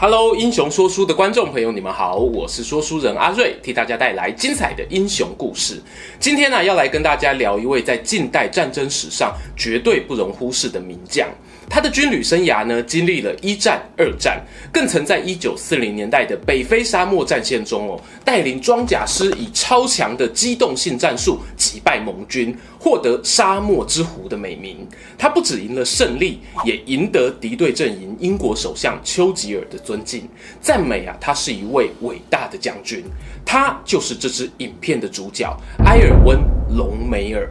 Hello，英雄说书的观众朋友，你们好，我是说书人阿瑞，替大家带来精彩的英雄故事。今天呢，要来跟大家聊一位在近代战争史上绝对不容忽视的名将。他的军旅生涯呢，经历了一战、二战，更曾在一九四零年代的北非沙漠战线中哦，带领装甲师以超强的机动性战术击败盟军，获得“沙漠之狐”的美名。他不只赢了胜利，也赢得敌对阵营英国首相丘吉尔的尊敬，赞美啊，他是一位伟大的将军。他就是这支影片的主角埃尔温·隆美尔。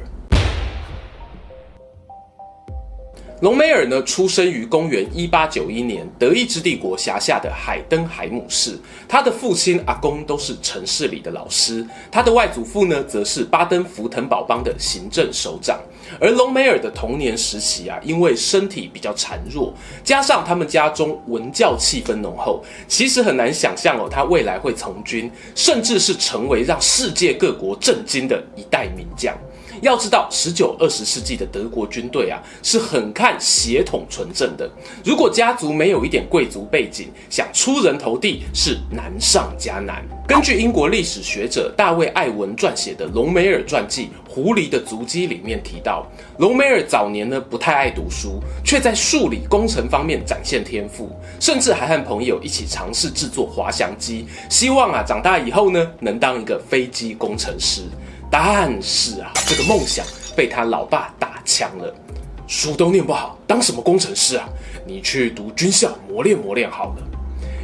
隆美尔呢，出生于公元一八九一年德意志帝国辖下的海登海姆市。他的父亲、阿公都是城市里的老师，他的外祖父呢，则是巴登符腾堡邦的行政首长。而隆美尔的童年时期啊，因为身体比较孱弱，加上他们家中文教气氛浓厚，其实很难想象哦，他未来会从军，甚至是成为让世界各国震惊的一代名将。要知道，十九、二十世纪的德国军队啊，是很看血统纯正的。如果家族没有一点贵族背景，想出人头地是难上加难。根据英国历史学者大卫·艾文撰写的隆美尔传记《狐狸的足迹》里面提到，隆美尔早年呢不太爱读书，却在数理工程方面展现天赋，甚至还和朋友一起尝试制作滑翔机，希望啊长大以后呢能当一个飞机工程师。但是啊，这个梦想被他老爸打枪了。书都念不好，当什么工程师啊？你去读军校磨练磨练好了。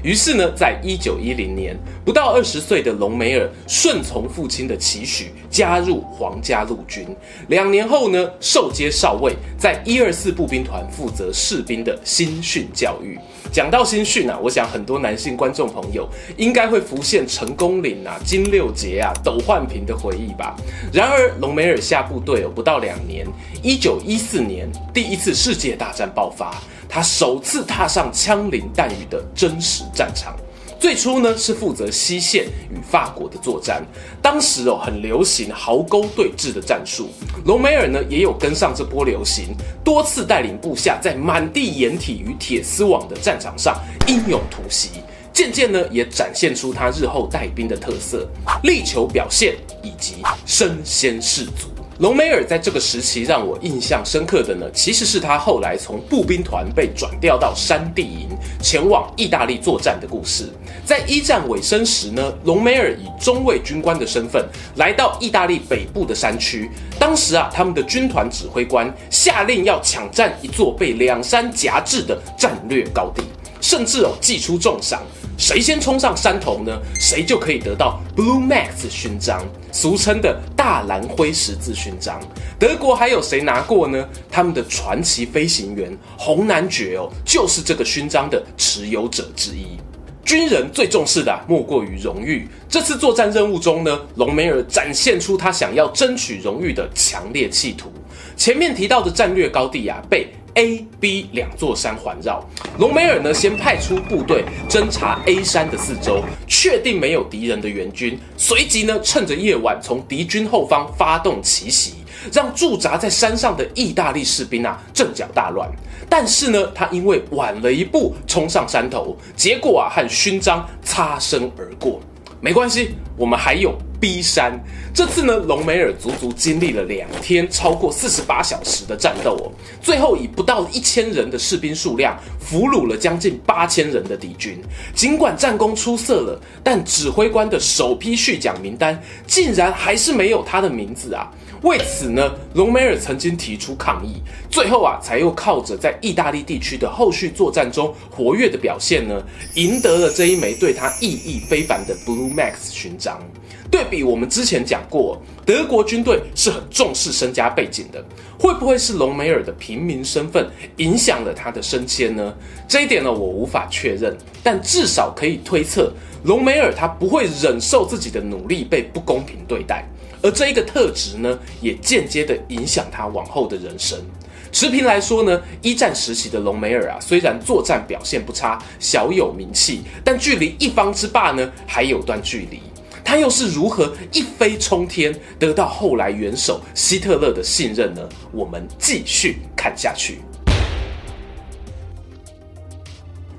于是呢，在一九一零年，不到二十岁的隆美尔顺从父亲的期许，加入皇家陆军。两年后呢，受阶少尉，在一二四步兵团负责士兵的新训教育。讲到新训啊，我想很多男性观众朋友应该会浮现成功岭啊、金六杰啊、斗焕平的回忆吧。然而，隆美尔下部队哦，不到两年，一九一四年，第一次世界大战爆发。他首次踏上枪林弹雨的真实战场，最初呢是负责西线与法国的作战，当时哦很流行壕沟对峙的战术，隆美尔呢也有跟上这波流行，多次带领部下在满地掩体与铁丝网的战场上英勇突袭，渐渐呢也展现出他日后带兵的特色，力求表现以及身先士卒。隆美尔在这个时期让我印象深刻的呢，其实是他后来从步兵团被转调到山地营，前往意大利作战的故事。在一战尾声时呢，隆美尔以中尉军官的身份来到意大利北部的山区。当时啊，他们的军团指挥官下令要抢占一座被两山夹峙的战略高地，甚至哦祭出重赏。谁先冲上山头呢？谁就可以得到 Blue Max 勋章，俗称的大蓝灰十字勋章。德国还有谁拿过呢？他们的传奇飞行员红男爵哦，就是这个勋章的持有者之一。军人最重视的啊，莫过于荣誉。这次作战任务中呢，隆美尔展现出他想要争取荣誉的强烈企图。前面提到的战略高地啊，被 A、B 两座山环绕，隆美尔呢先派出部队侦察 A 山的四周，确定没有敌人的援军，随即呢趁着夜晚从敌军后方发动奇袭，让驻扎在山上的意大利士兵啊阵脚大乱。但是呢，他因为晚了一步冲上山头，结果啊和勋章擦身而过。没关系，我们还有。B 山，这次呢，隆美尔足足经历了两天，超过四十八小时的战斗哦，最后以不到一千人的士兵数量，俘虏了将近八千人的敌军。尽管战功出色了，但指挥官的首批续奖名单竟然还是没有他的名字啊！为此呢，隆美尔曾经提出抗议，最后啊，才又靠着在意大利地区的后续作战中活跃的表现呢，赢得了这一枚对他意义非凡的 Blue Max 勋章。对比我们之前讲过，德国军队是很重视身家背景的，会不会是隆美尔的平民身份影响了他的升迁呢？这一点呢，我无法确认，但至少可以推测，隆美尔他不会忍受自己的努力被不公平对待，而这一个特质呢，也间接的影响他往后的人生。持平来说呢，一战时期的隆美尔啊，虽然作战表现不差，小有名气，但距离一方之霸呢，还有段距离。他又是如何一飞冲天，得到后来元首希特勒的信任呢？我们继续看下去。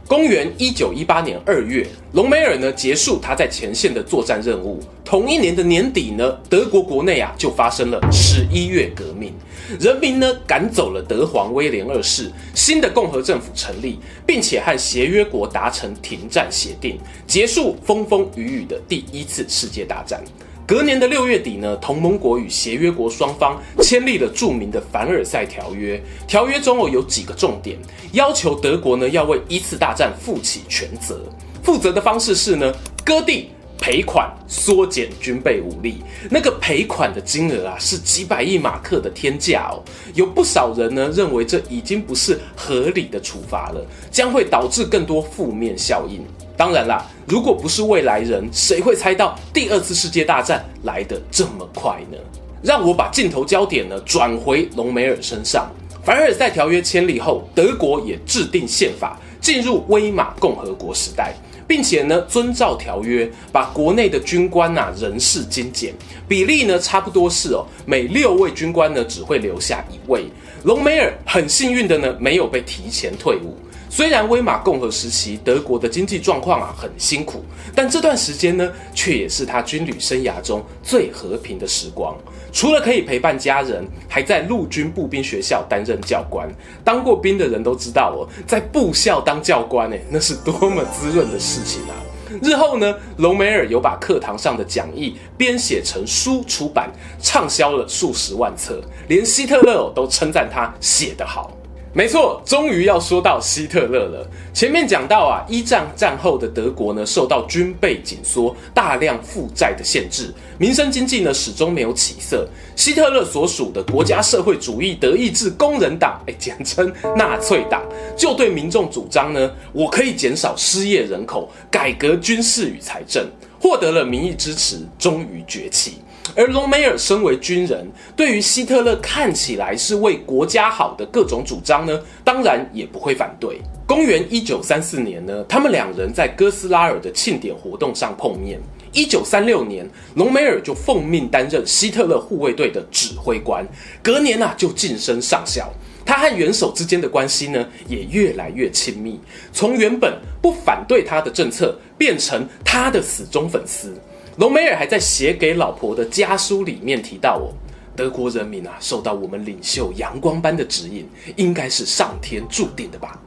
公元一九一八年二月，隆美尔呢结束他在前线的作战任务。同一年的年底呢，德国国内啊就发生了十一月革命，人民呢赶走了德皇威廉二世，新的共和政府成立，并且和协约国达成停战协定，结束风风雨雨的第一次世界大战。隔年的六月底呢，同盟国与协约国双方签立了著名的凡尔赛条约。条约中哦有几个重点，要求德国呢要为一次大战负起全责。负责的方式是呢，割地、赔款、缩减军备武力。那个赔款的金额啊是几百亿马克的天价哦。有不少人呢认为这已经不是合理的处罚了，将会导致更多负面效应。当然啦，如果不是未来人，谁会猜到第二次世界大战来得这么快呢？让我把镜头焦点呢转回隆美尔身上。凡尔赛条约签立后，德国也制定宪法，进入威玛共和国时代，并且呢遵照条约，把国内的军官呐、人事精简，比例呢差不多是哦，每六位军官呢只会留下一位。隆美尔很幸运的呢没有被提前退伍。虽然威玛共和时期德国的经济状况啊很辛苦，但这段时间呢，却也是他军旅生涯中最和平的时光。除了可以陪伴家人，还在陆军步兵学校担任教官。当过兵的人都知道哦，在部校当教官，诶，那是多么滋润的事情啊！日后呢，隆美尔有把课堂上的讲义编写成书出版，畅销了数十万册，连希特勒都称赞他写得好。没错，终于要说到希特勒了。前面讲到啊，一战战后的德国呢，受到军备紧缩、大量负债的限制，民生经济呢始终没有起色。希特勒所属的国家社会主义德意志工人党，哎，简称纳粹党，就对民众主张呢，我可以减少失业人口，改革军事与财政，获得了民意支持，终于崛起。而隆美尔身为军人，对于希特勒看起来是为国家好的各种主张呢，当然也不会反对。公元一九三四年呢，他们两人在哥斯拉尔的庆典活动上碰面。一九三六年，隆美尔就奉命担任希特勒护卫队的指挥官，隔年啊就晋升上校。他和元首之间的关系呢，也越来越亲密，从原本不反对他的政策，变成他的死忠粉丝。隆美尔还在写给老婆的家书里面提到：“哦，德国人民啊，受到我们领袖阳光般的指引，应该是上天注定的吧。”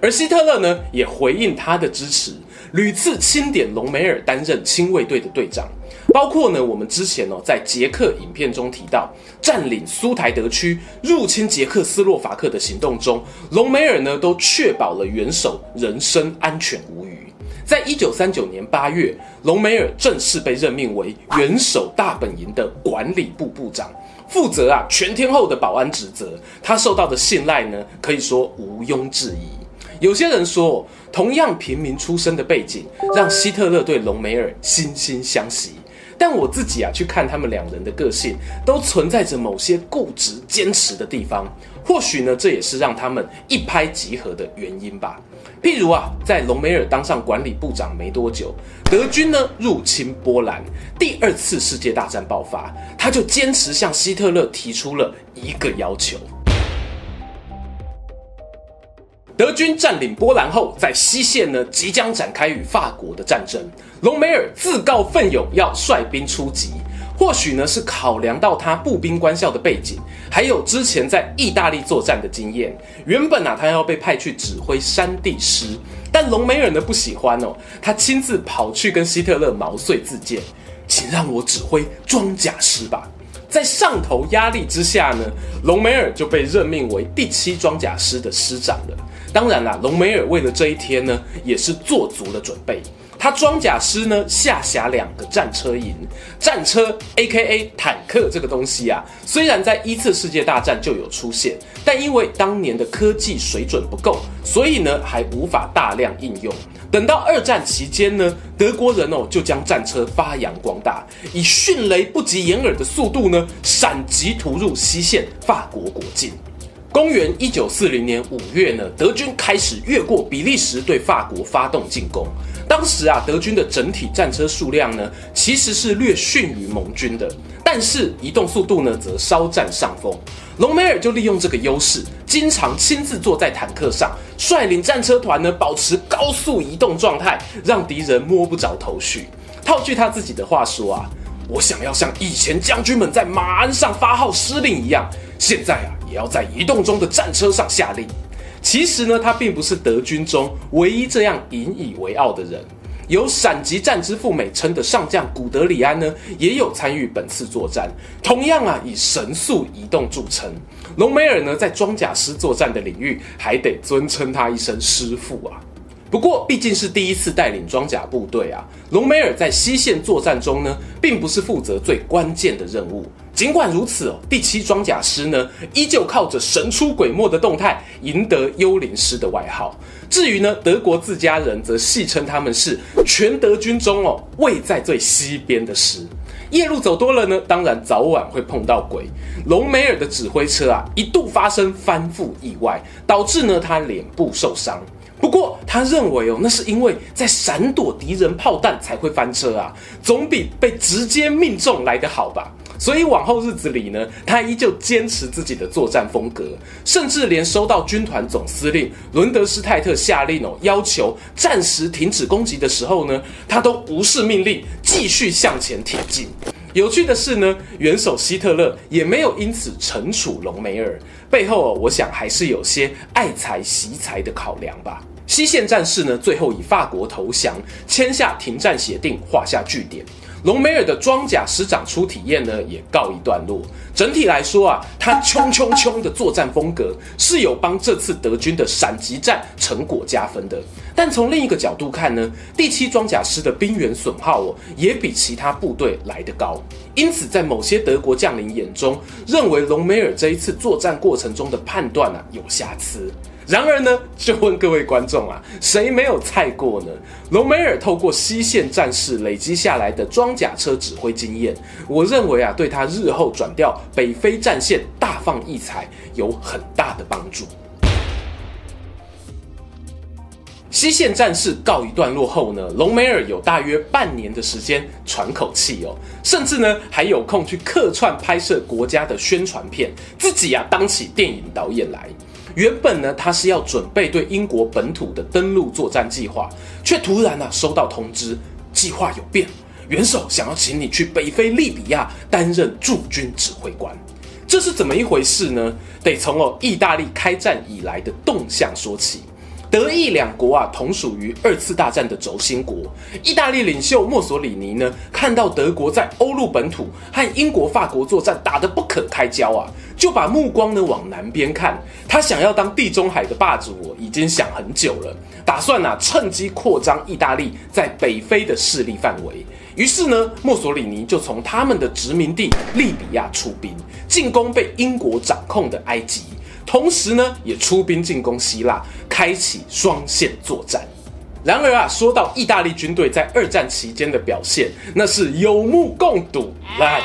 而希特勒呢，也回应他的支持，屡次钦点隆美尔担任亲卫队的队长。包括呢，我们之前哦在捷克影片中提到，占领苏台德区、入侵捷克斯洛伐克的行动中，隆美尔呢都确保了元首人身安全无虞。在一九三九年八月，隆美尔正式被任命为元首大本营的管理部部长，负责啊全天候的保安职责。他受到的信赖呢，可以说毋庸置疑。有些人说，同样平民出身的背景，让希特勒对隆美尔惺惺相惜。但我自己啊，去看他们两人的个性，都存在着某些固执坚持的地方。或许呢，这也是让他们一拍即合的原因吧。譬如啊，在隆美尔当上管理部长没多久，德军呢入侵波兰，第二次世界大战爆发，他就坚持向希特勒提出了一个要求。德军占领波兰后，在西线呢即将展开与法国的战争。隆美尔自告奋勇要率兵出击，或许呢是考量到他步兵官校的背景，还有之前在意大利作战的经验。原本啊他要被派去指挥山地师，但隆美尔呢不喜欢哦，他亲自跑去跟希特勒毛遂自荐，请让我指挥装甲师吧。在上头压力之下呢，隆美尔就被任命为第七装甲师的师长了。当然啦，隆美尔为了这一天呢，也是做足了准备。他装甲师呢下辖两个战车营，战车 （A.K.A. 坦克）这个东西啊，虽然在一次世界大战就有出现，但因为当年的科技水准不够，所以呢还无法大量应用。等到二战期间呢，德国人哦就将战车发扬光大，以迅雷不及掩耳的速度呢闪击突入西线法国国境。公元一九四零年五月呢，德军开始越过比利时对法国发动进攻。当时啊，德军的整体战车数量呢，其实是略逊于盟军的，但是移动速度呢，则稍占上风。隆美尔就利用这个优势，经常亲自坐在坦克上，率领战车团呢，保持高速移动状态，让敌人摸不着头绪。套句他自己的话说啊，我想要像以前将军们在马鞍上发号施令一样，现在啊。也要在移动中的战车上下令。其实呢，他并不是德军中唯一这样引以为傲的人。有“闪击战之父”美称的上将古德里安呢，也有参与本次作战，同样啊以神速移动著称。隆美尔呢，在装甲师作战的领域，还得尊称他一声师父啊。不过，毕竟是第一次带领装甲部队啊，隆美尔在西线作战中呢，并不是负责最关键的任务。尽管如此哦，第七装甲师呢，依旧靠着神出鬼没的动态，赢得幽灵师的外号。至于呢，德国自家人则戏称他们是全德军中哦，位在最西边的师。夜路走多了呢，当然早晚会碰到鬼。隆美尔的指挥车啊，一度发生翻覆意外，导致呢他脸部受伤。不过他认为哦，那是因为在闪躲敌人炮弹才会翻车啊，总比被直接命中来得好吧。所以往后日子里呢，他依旧坚持自己的作战风格，甚至连收到军团总司令伦德施泰特下令哦，要求暂时停止攻击的时候呢，他都无视命令，继续向前挺进。有趣的是呢，元首希特勒也没有因此惩处隆美尔，背后哦，我想还是有些爱才惜才的考量吧。西线战事呢，最后以法国投降，签下停战协定，画下句点。隆美尔的装甲师长初体验呢，也告一段落。整体来说啊，他冲冲冲的作战风格是有帮这次德军的闪击战成果加分的。但从另一个角度看呢，第七装甲师的兵员损耗哦，也比其他部队来得高。因此，在某些德国将领眼中，认为隆美尔这一次作战过程中的判断啊有瑕疵。然而呢，就问各位观众啊，谁没有菜过呢？隆美尔透过西线战事累积下来的装甲车指挥经验，我认为啊，对他日后转调北非战线大放异彩有很大的帮助。西线战事告一段落后呢，隆美尔有大约半年的时间喘口气哦，甚至呢还有空去客串拍摄国家的宣传片，自己啊当起电影导演来。原本呢，他是要准备对英国本土的登陆作战计划，却突然呢、啊、收到通知，计划有变，元首想要请你去北非利比亚担任驻军指挥官，这是怎么一回事呢？得从哦，意大利开战以来的动向说起。德意两国啊，同属于二次大战的轴心国。意大利领袖墨索里尼呢，看到德国在欧陆本土和英国、法国作战打得不可开交啊，就把目光呢往南边看。他想要当地中海的霸主，我已经想很久了，打算啊趁机扩张意大利在北非的势力范围。于是呢，墨索里尼就从他们的殖民地利比亚出兵，进攻被英国掌控的埃及。同时呢，也出兵进攻希腊，开启双线作战。然而啊，说到意大利军队在二战期间的表现，那是有目共睹，烂啊！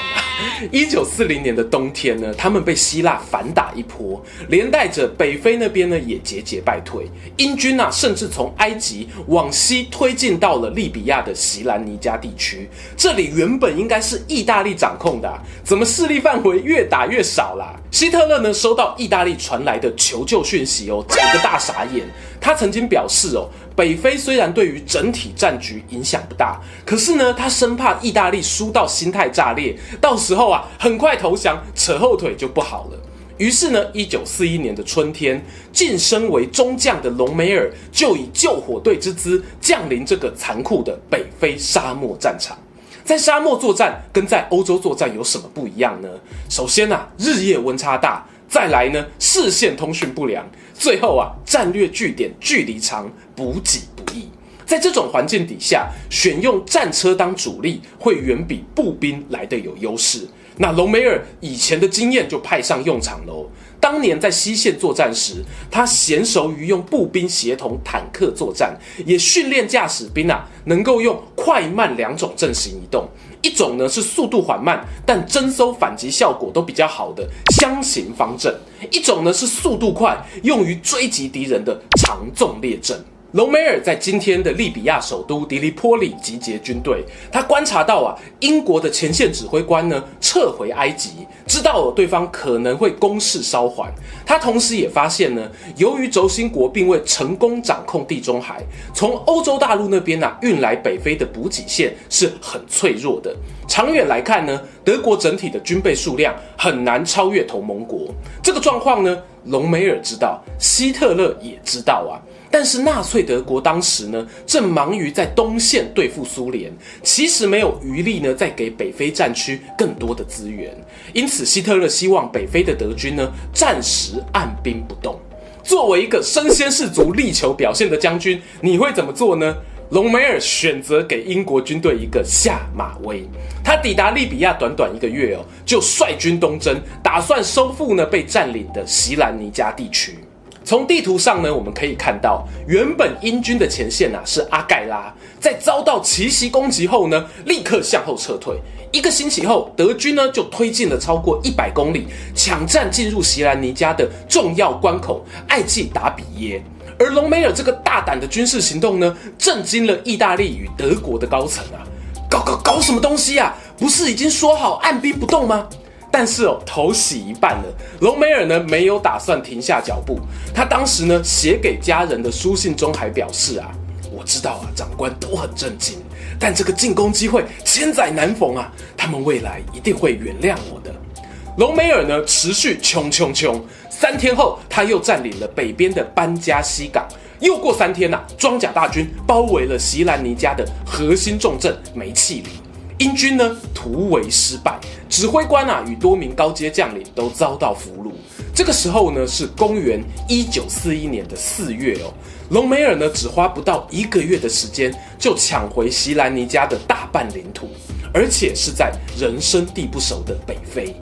一九四零年的冬天呢，他们被希腊反打一波，连带着北非那边呢也节节败退。英军啊，甚至从埃及往西推进到了利比亚的锡兰尼加地区。这里原本应该是意大利掌控的，怎么势力范围越打越少啦？希特勒呢，收到意大利传来的求救讯息哦，整个大傻眼。他曾经表示哦。北非虽然对于整体战局影响不大，可是呢，他生怕意大利输到心态炸裂，到时候啊，很快投降，扯后腿就不好了。于是呢，一九四一年的春天，晋升为中将的隆美尔就以救火队之姿降临这个残酷的北非沙漠战场。在沙漠作战跟在欧洲作战有什么不一样呢？首先啊，日夜温差大。再来呢，视线通讯不良，最后啊，战略据点距离长，补给不易。在这种环境底下，选用战车当主力，会远比步兵来得有优势。那隆美尔以前的经验就派上用场喽。当年在西线作战时，他娴熟于用步兵协同坦克作战，也训练驾驶兵啊，能够用快慢两种阵型移动。一种呢是速度缓慢，但侦搜反击效果都比较好的箱型方阵；一种呢是速度快，用于追击敌人的长纵列阵。隆美尔在今天的利比亚首都迪利波里集结军队，他观察到啊，英国的前线指挥官呢撤回埃及，知道了对方可能会攻势稍缓。他同时也发现呢，由于轴心国并未成功掌控地中海，从欧洲大陆那边啊运来北非的补给线是很脆弱的。长远来看呢，德国整体的军备数量很难超越同盟国。这个状况呢，隆美尔知道，希特勒也知道啊。但是纳粹德国当时呢，正忙于在东线对付苏联，其实没有余力呢，再给北非战区更多的资源。因此，希特勒希望北非的德军呢，暂时按兵不动。作为一个身先士卒、力求表现的将军，你会怎么做呢？隆美尔选择给英国军队一个下马威。他抵达利比亚短短一个月哦，就率军东征，打算收复呢被占领的锡兰尼加地区。从地图上呢，我们可以看到，原本英军的前线啊是阿盖拉，在遭到奇袭攻击后呢，立刻向后撤退。一个星期后，德军呢就推进了超过一百公里，抢占进入席兰尼加的重要关口艾季达比耶。而隆美尔这个大胆的军事行动呢，震惊了意大利与德国的高层啊！搞搞搞什么东西啊？不是已经说好按兵不动吗？但是哦，头洗一半了。隆美尔呢，没有打算停下脚步。他当时呢，写给家人的书信中还表示啊，我知道啊，长官都很震惊，但这个进攻机会千载难逢啊，他们未来一定会原谅我的。隆美尔呢，持续冲冲冲。三天后，他又占领了北边的班加西港。又过三天呐、啊，装甲大军包围了席兰尼加的核心重镇梅契里。英军呢，突围失败，指挥官啊与多名高阶将领都遭到俘虏。这个时候呢，是公元一九四一年的四月哦。隆美尔呢，只花不到一个月的时间，就抢回席兰尼加的大半领土，而且是在人生地不熟的北非。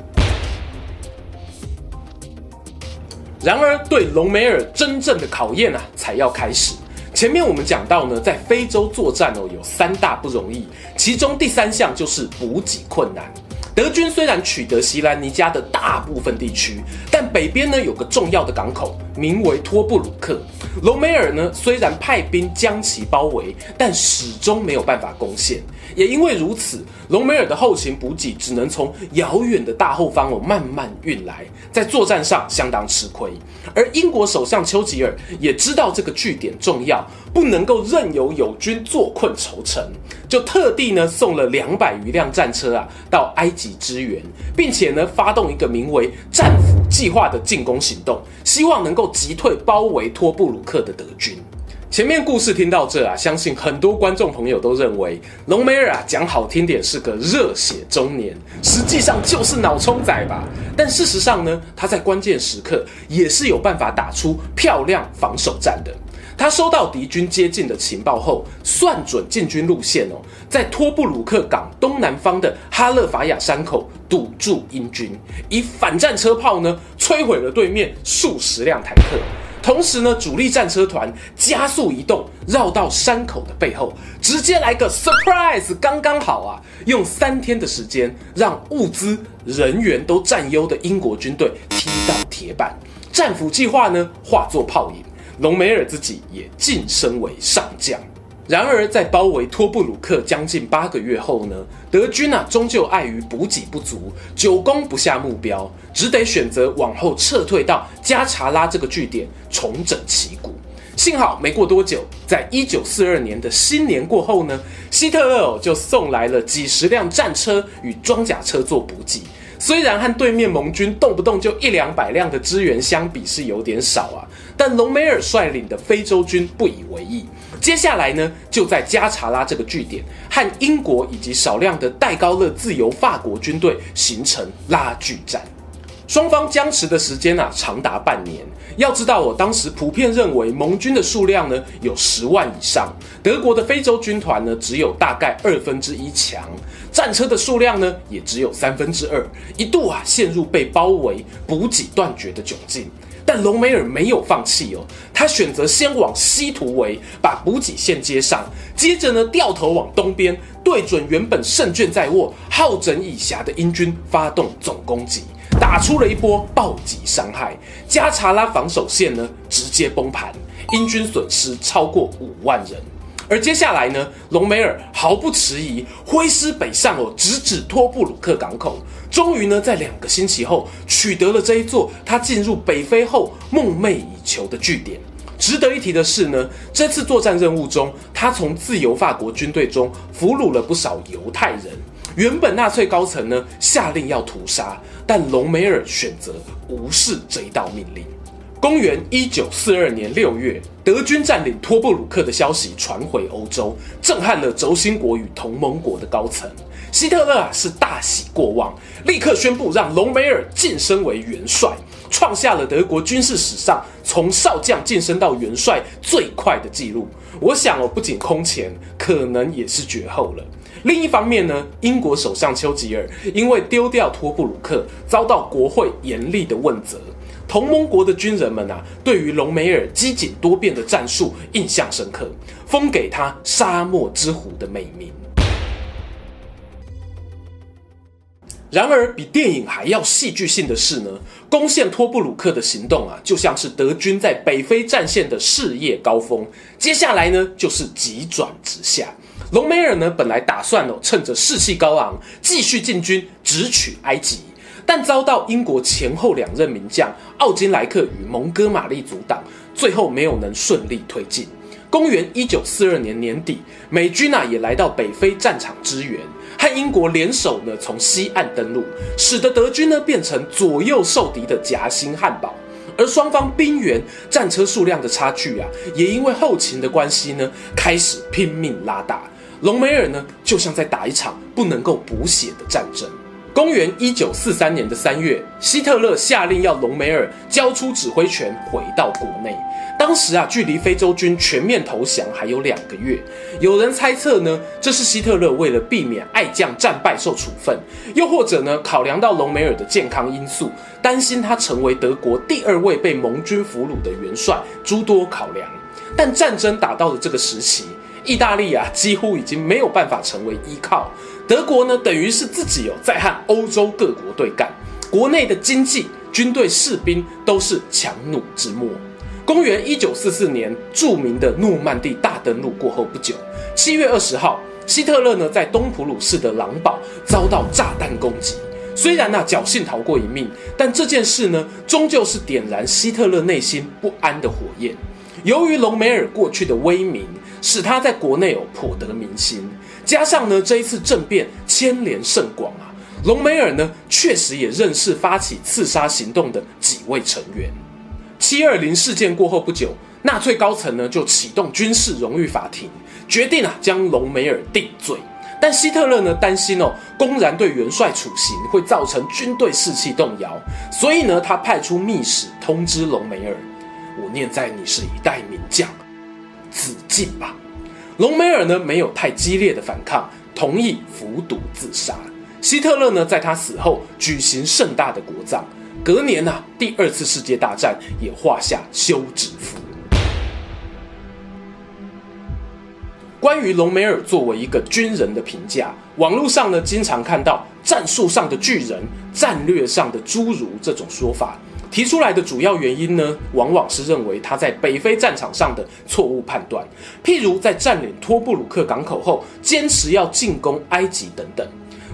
然而，对隆美尔真正的考验啊，才要开始。前面我们讲到呢，在非洲作战哦，有三大不容易，其中第三项就是补给困难。德军虽然取得西兰尼加的大部分地区，但北边呢有个重要的港口，名为托布鲁克。隆美尔呢虽然派兵将其包围，但始终没有办法攻陷。也因为如此，隆美尔的后勤补给只能从遥远的大后方哦慢慢运来，在作战上相当吃亏。而英国首相丘吉尔也知道这个据点重要，不能够任由友军坐困愁城，就特地呢送了两百余辆战车啊到埃及支援，并且呢发动一个名为“战斧计划”的进攻行动，希望能够击退包围托布鲁克的德军。前面故事听到这啊，相信很多观众朋友都认为隆美尔啊讲好听点是个热血中年，实际上就是脑冲仔吧。但事实上呢，他在关键时刻也是有办法打出漂亮防守战的。他收到敌军接近的情报后，算准进军路线哦，在托布鲁克港东南方的哈勒法亚山口堵住英军，以反战车炮呢摧毁了对面数十辆坦克。同时呢，主力战车团加速移动，绕到山口的背后，直接来个 surprise，刚刚好啊！用三天的时间，让物资、人员都占优的英国军队踢到铁板。战斧计划呢，化作泡影，隆美尔自己也晋升为上将。然而，在包围托布鲁克将近八个月后呢，德军啊终究碍于补给不足，久攻不下目标，只得选择往后撤退到加查拉这个据点重整旗鼓。幸好没过多久，在一九四二年的新年过后呢，希特勒就送来了几十辆战车与装甲车做补给。虽然和对面盟军动不动就一两百辆的支援相比是有点少啊，但隆美尔率领的非洲军不以为意。接下来呢，就在加查拉这个据点，和英国以及少量的戴高乐自由法国军队形成拉锯战。双方僵持的时间啊，长达半年。要知道，我当时普遍认为盟军的数量呢有十万以上，德国的非洲军团呢只有大概二分之一强。战车的数量呢也只有三分之二，一度啊陷入被包围、补给断绝的窘境。但隆美尔没有放弃哦，他选择先往西突围，把补给线接上，接着呢掉头往东边，对准原本胜券在握、好整以暇的英军发动总攻击，打出了一波暴击伤害。加查拉防守线呢直接崩盘，英军损失超过五万人。而接下来呢，隆美尔毫不迟疑，挥师北上哦，直指托布鲁克港口。终于呢，在两个星期后，取得了这一座他进入北非后梦寐以求的据点。值得一提的是呢，这次作战任务中，他从自由法国军队中俘虏了不少犹太人。原本纳粹高层呢下令要屠杀，但隆美尔选择无视这一道命令。公元一九四二年六月，德军占领托布鲁克的消息传回欧洲，震撼了轴心国与同盟国的高层。希特勒啊是大喜过望，立刻宣布让隆美尔晋升为元帅，创下了德国军事史上从少将晋升到元帅最快的纪录。我想哦，不仅空前，可能也是绝后了。另一方面呢，英国首相丘吉尔因为丢掉托布鲁克，遭到国会严厉的问责。同盟国的军人们啊，对于隆美尔机警多变的战术印象深刻，封给他“沙漠之虎”的美名。然而，比电影还要戏剧性的是呢，攻陷托布鲁克的行动啊，就像是德军在北非战线的事业高峰，接下来呢，就是急转直下。隆美尔呢，本来打算哦，趁着士气高昂，继续进军，直取埃及。但遭到英国前后两任名将奥金莱克与蒙哥马利阻挡，最后没有能顺利推进。公元一九四二年年底，美军啊也来到北非战场支援，和英国联手呢从西岸登陆，使得德军呢变成左右受敌的夹心汉堡。而双方兵员、战车数量的差距啊，也因为后勤的关系呢，开始拼命拉大。隆美尔呢，就像在打一场不能够补血的战争。公元一九四三年的三月，希特勒下令要隆美尔交出指挥权，回到国内。当时啊，距离非洲军全面投降还有两个月。有人猜测呢，这是希特勒为了避免爱将战败受处分，又或者呢，考量到隆美尔的健康因素，担心他成为德国第二位被盟军俘虏的元帅，诸多考量。但战争打到了这个时期，意大利啊，几乎已经没有办法成为依靠。德国呢，等于是自己有在和欧洲各国对干，国内的经济、军队、士兵都是强弩之末。公元一九四四年，著名的诺曼底大登陆过后不久，七月二十号，希特勒呢在东普鲁士的狼堡遭到炸弹攻击。虽然呢、啊、侥幸逃过一命，但这件事呢，终究是点燃希特勒内心不安的火焰。由于隆美尔过去的威名，使他在国内有颇得民心。加上呢，这一次政变牵连甚广啊，隆美尔呢确实也认识发起刺杀行动的几位成员。七二零事件过后不久，纳粹高层呢就启动军事荣誉法庭，决定啊将隆美尔定罪。但希特勒呢担心哦，公然对元帅处刑会造成军队士气动摇，所以呢他派出密使通知隆美尔：“我念在你是一代名将，自尽吧。”隆美尔呢没有太激烈的反抗，同意服毒自杀。希特勒呢在他死后举行盛大的国葬。隔年呢、啊，第二次世界大战也画下休止符。关于隆美尔作为一个军人的评价，网络上呢经常看到战术上的巨人、战略上的侏儒这种说法。提出来的主要原因呢，往往是认为他在北非战场上的错误判断，譬如在占领托布鲁克港口后，坚持要进攻埃及等等。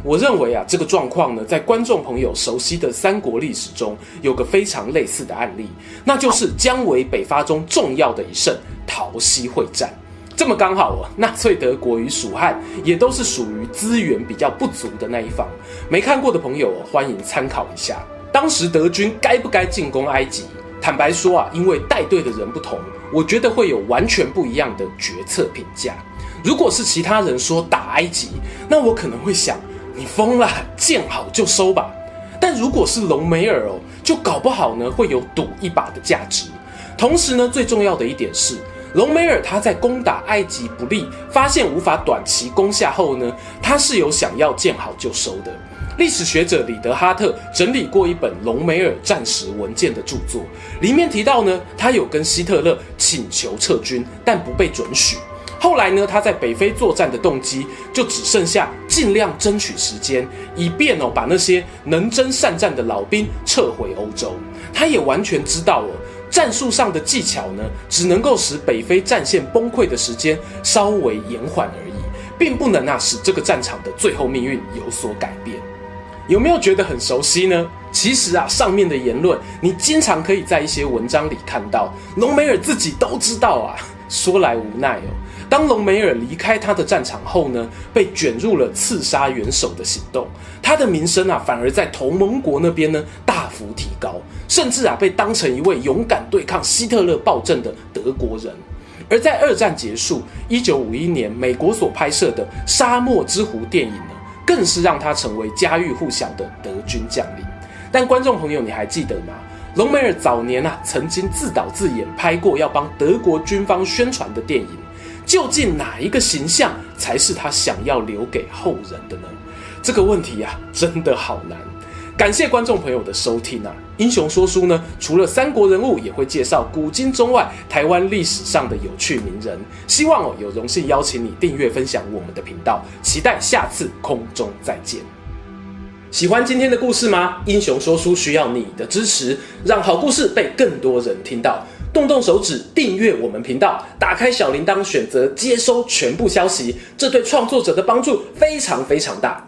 我认为啊，这个状况呢，在观众朋友熟悉的三国历史中，有个非常类似的案例，那就是姜维北伐中重要的一胜——桃溪会战。这么刚好啊，纳粹德国与蜀汉也都是属于资源比较不足的那一方。没看过的朋友，欢迎参考一下。当时德军该不该进攻埃及？坦白说啊，因为带队的人不同，我觉得会有完全不一样的决策评价。如果是其他人说打埃及，那我可能会想，你疯了，见好就收吧。但如果是隆美尔哦，就搞不好呢会有赌一把的价值。同时呢，最重要的一点是，隆美尔他在攻打埃及不利，发现无法短期攻下后呢，他是有想要见好就收的。历史学者李德哈特整理过一本隆美尔战时文件的著作，里面提到呢，他有跟希特勒请求撤军，但不被准许。后来呢，他在北非作战的动机就只剩下尽量争取时间，以便哦把那些能征善战的老兵撤回欧洲。他也完全知道哦，战术上的技巧呢，只能够使北非战线崩溃的时间稍微延缓而已，并不能啊使这个战场的最后命运有所改变。有没有觉得很熟悉呢？其实啊，上面的言论你经常可以在一些文章里看到，隆美尔自己都知道啊。说来无奈哦。当隆美尔离开他的战场后呢，被卷入了刺杀元首的行动，他的名声啊反而在同盟国那边呢大幅提高，甚至啊被当成一位勇敢对抗希特勒暴政的德国人。而在二战结束，一九五一年美国所拍摄的《沙漠之狐》电影，更是让他成为家喻户晓的德军将领。但观众朋友，你还记得吗？隆美尔早年啊曾经自导自演拍过要帮德国军方宣传的电影。究竟哪一个形象才是他想要留给后人的呢？这个问题啊，真的好难。感谢观众朋友的收听啊！英雄说书呢，除了三国人物，也会介绍古今中外台湾历史上的有趣名人。希望哦，有荣幸邀请你订阅分享我们的频道，期待下次空中再见。喜欢今天的故事吗？英雄说书需要你的支持，让好故事被更多人听到。动动手指订阅我们频道，打开小铃铛，选择接收全部消息，这对创作者的帮助非常非常大。